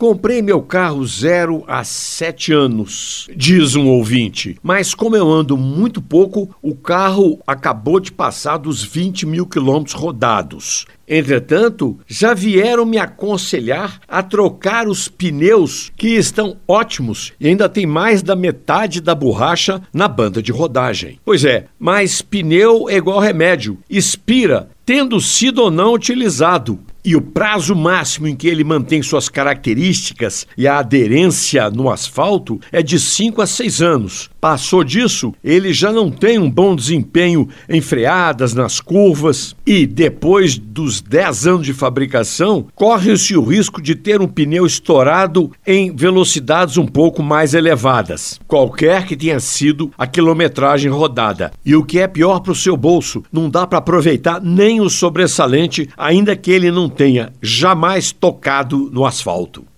Comprei meu carro zero há sete anos, diz um ouvinte. Mas como eu ando muito pouco, o carro acabou de passar dos 20 mil quilômetros rodados. Entretanto, já vieram me aconselhar a trocar os pneus que estão ótimos e ainda tem mais da metade da borracha na banda de rodagem. Pois é, mas pneu é igual remédio, expira, tendo sido ou não utilizado. E o prazo máximo em que ele mantém suas características e a aderência no asfalto é de 5 a 6 anos. Passou disso, ele já não tem um bom desempenho em freadas, nas curvas, e depois dos 10 anos de fabricação, corre-se o risco de ter um pneu estourado em velocidades um pouco mais elevadas, qualquer que tenha sido a quilometragem rodada. E o que é pior para o seu bolso, não dá para aproveitar nem o sobressalente, ainda que ele não tenha jamais tocado no asfalto.